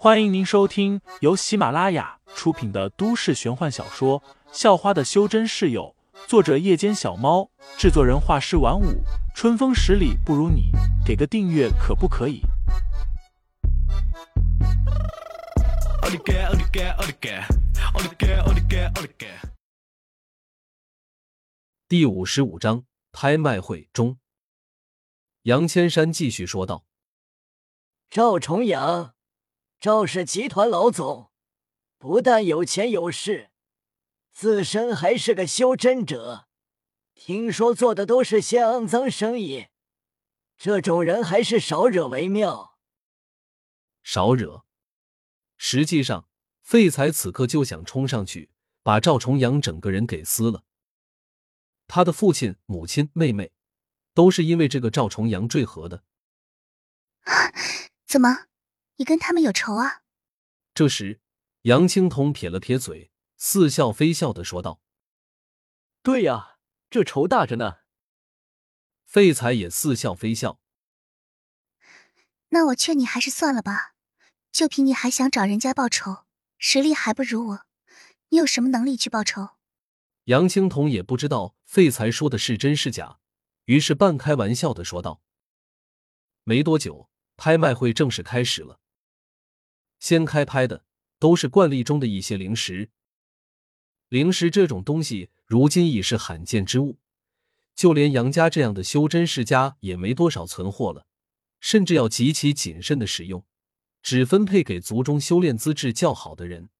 欢迎您收听由喜马拉雅出品的都市玄幻小说《校花的修真室友》，作者：夜间小猫，制作人：画师晚舞，春风十里不如你，给个订阅可不可以？第五十五章拍卖会中，杨千山继续说道：“赵重阳。”赵氏集团老总不但有钱有势，自身还是个修真者。听说做的都是些肮脏生意，这种人还是少惹为妙。少惹。实际上，废材此刻就想冲上去把赵重阳整个人给撕了。他的父亲、母亲、妹妹都是因为这个赵重阳坠河的。怎么？你跟他们有仇啊？这时，杨青桐撇了撇嘴，似笑非笑的说道：“对呀，这仇大着呢。”废材也似笑非笑。那我劝你还是算了吧，就凭你还想找人家报仇，实力还不如我，你有什么能力去报仇？杨青桐也不知道废材说的是真是假，于是半开玩笑的说道：“没多久，拍卖会正式开始了。”先开拍的都是惯例中的一些灵石，灵石这种东西如今已是罕见之物，就连杨家这样的修真世家也没多少存货了，甚至要极其谨慎的使用，只分配给族中修炼资质较好的人。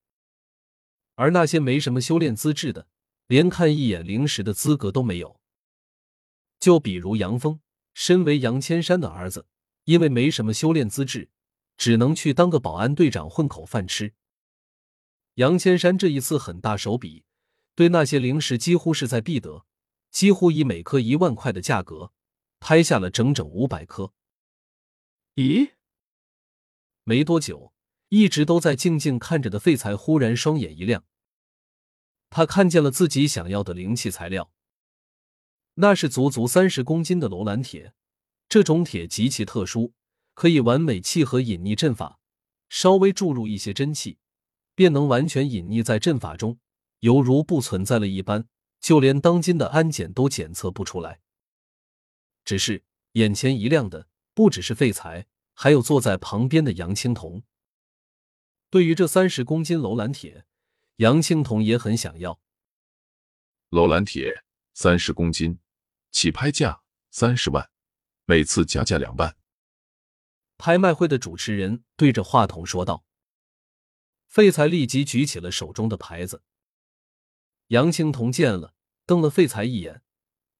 而那些没什么修炼资质的，连看一眼灵石的资格都没有。就比如杨峰，身为杨千山的儿子，因为没什么修炼资质。只能去当个保安队长混口饭吃。杨千山这一次很大手笔，对那些零食几乎势在必得，几乎以每颗一万块的价格拍下了整整五百颗。咦？没多久，一直都在静静看着的废材忽然双眼一亮，他看见了自己想要的灵气材料，那是足足三十公斤的楼兰铁，这种铁极其特殊。可以完美契合隐匿阵法，稍微注入一些真气，便能完全隐匿在阵法中，犹如不存在了一般，就连当今的安检都检测不出来。只是眼前一亮的不只是废材，还有坐在旁边的杨青铜。对于这三十公斤楼兰铁，杨青铜也很想要。楼兰铁三十公斤，起拍价三十万，每次加价两万。拍卖会的主持人对着话筒说道：“废材立即举起了手中的牌子。”杨青铜见了，瞪了废材一眼，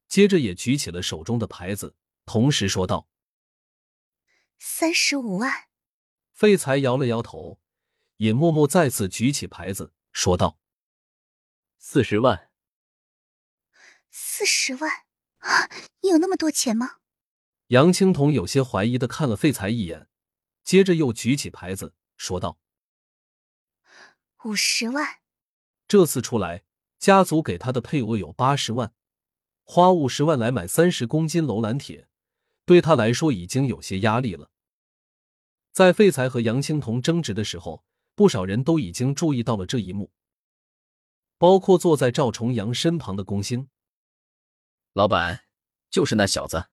接着也举起了手中的牌子，同时说道：“三十五万。”废材摇了摇头，也默默再次举起牌子，说道：“四十万。”四十万啊！你有那么多钱吗？杨青桐有些怀疑的看了废材一眼，接着又举起牌子说道：“五十万。”这次出来，家族给他的配额有八十万，花五十万来买三十公斤楼兰铁，对他来说已经有些压力了。在废材和杨青桐争执的时候，不少人都已经注意到了这一幕，包括坐在赵重阳身旁的龚兴。老板，就是那小子。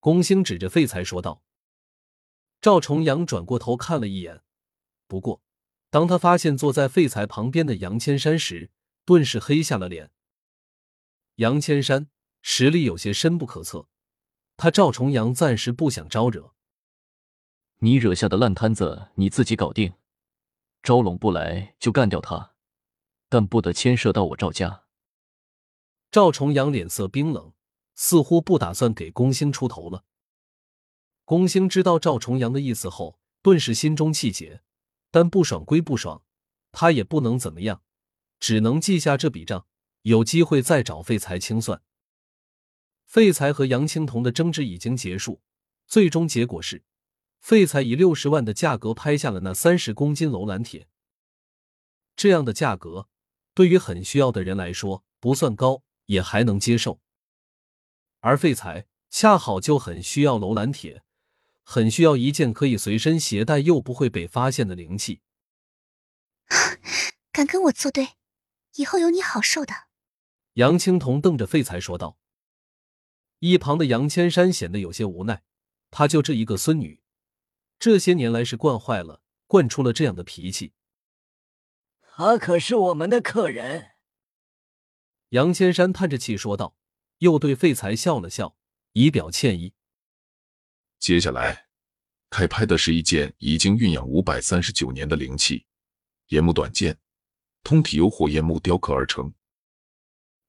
龚兴指着废材说道：“赵重阳转过头看了一眼，不过当他发现坐在废材旁边的杨千山时，顿时黑下了脸。杨千山实力有些深不可测，他赵重阳暂时不想招惹。你惹下的烂摊子你自己搞定，招拢不来就干掉他，但不得牵涉到我赵家。”赵重阳脸色冰冷。似乎不打算给龚兴出头了。龚兴知道赵重阳的意思后，顿时心中气结，但不爽归不爽，他也不能怎么样，只能记下这笔账，有机会再找废材清算。废材和杨青铜的争执已经结束，最终结果是，废材以六十万的价格拍下了那三十公斤楼兰铁。这样的价格，对于很需要的人来说不算高，也还能接受。而废材恰好就很需要楼兰铁，很需要一件可以随身携带又不会被发现的灵器。敢跟我作对，以后有你好受的。杨青铜瞪着废材说道。一旁的杨千山显得有些无奈，他就这一个孙女，这些年来是惯坏了，惯出了这样的脾气。他可是我们的客人。杨千山叹着气说道，又对废材笑了笑，以表歉意。接下来开拍的是一件已经蕴养五百三十九年的灵器——岩木短剑，通体由火焰木雕刻而成。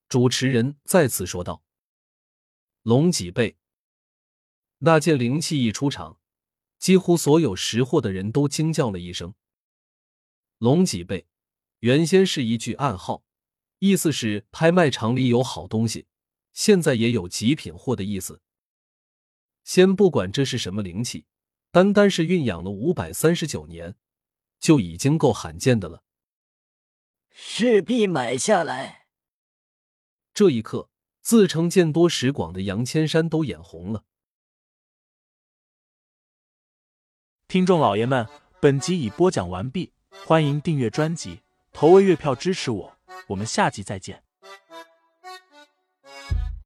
主持人再次说道。龙脊背，那件灵器一出场，几乎所有识货的人都惊叫了一声。龙脊背原先是一句暗号，意思是拍卖场里有好东西，现在也有极品货的意思。先不管这是什么灵气，单单是蕴养了五百三十九年，就已经够罕见的了。势必买下来。这一刻。自称见多识广的杨千山都眼红了。听众老爷们，本集已播讲完毕，欢迎订阅专辑，投喂月票支持我，我们下集再见。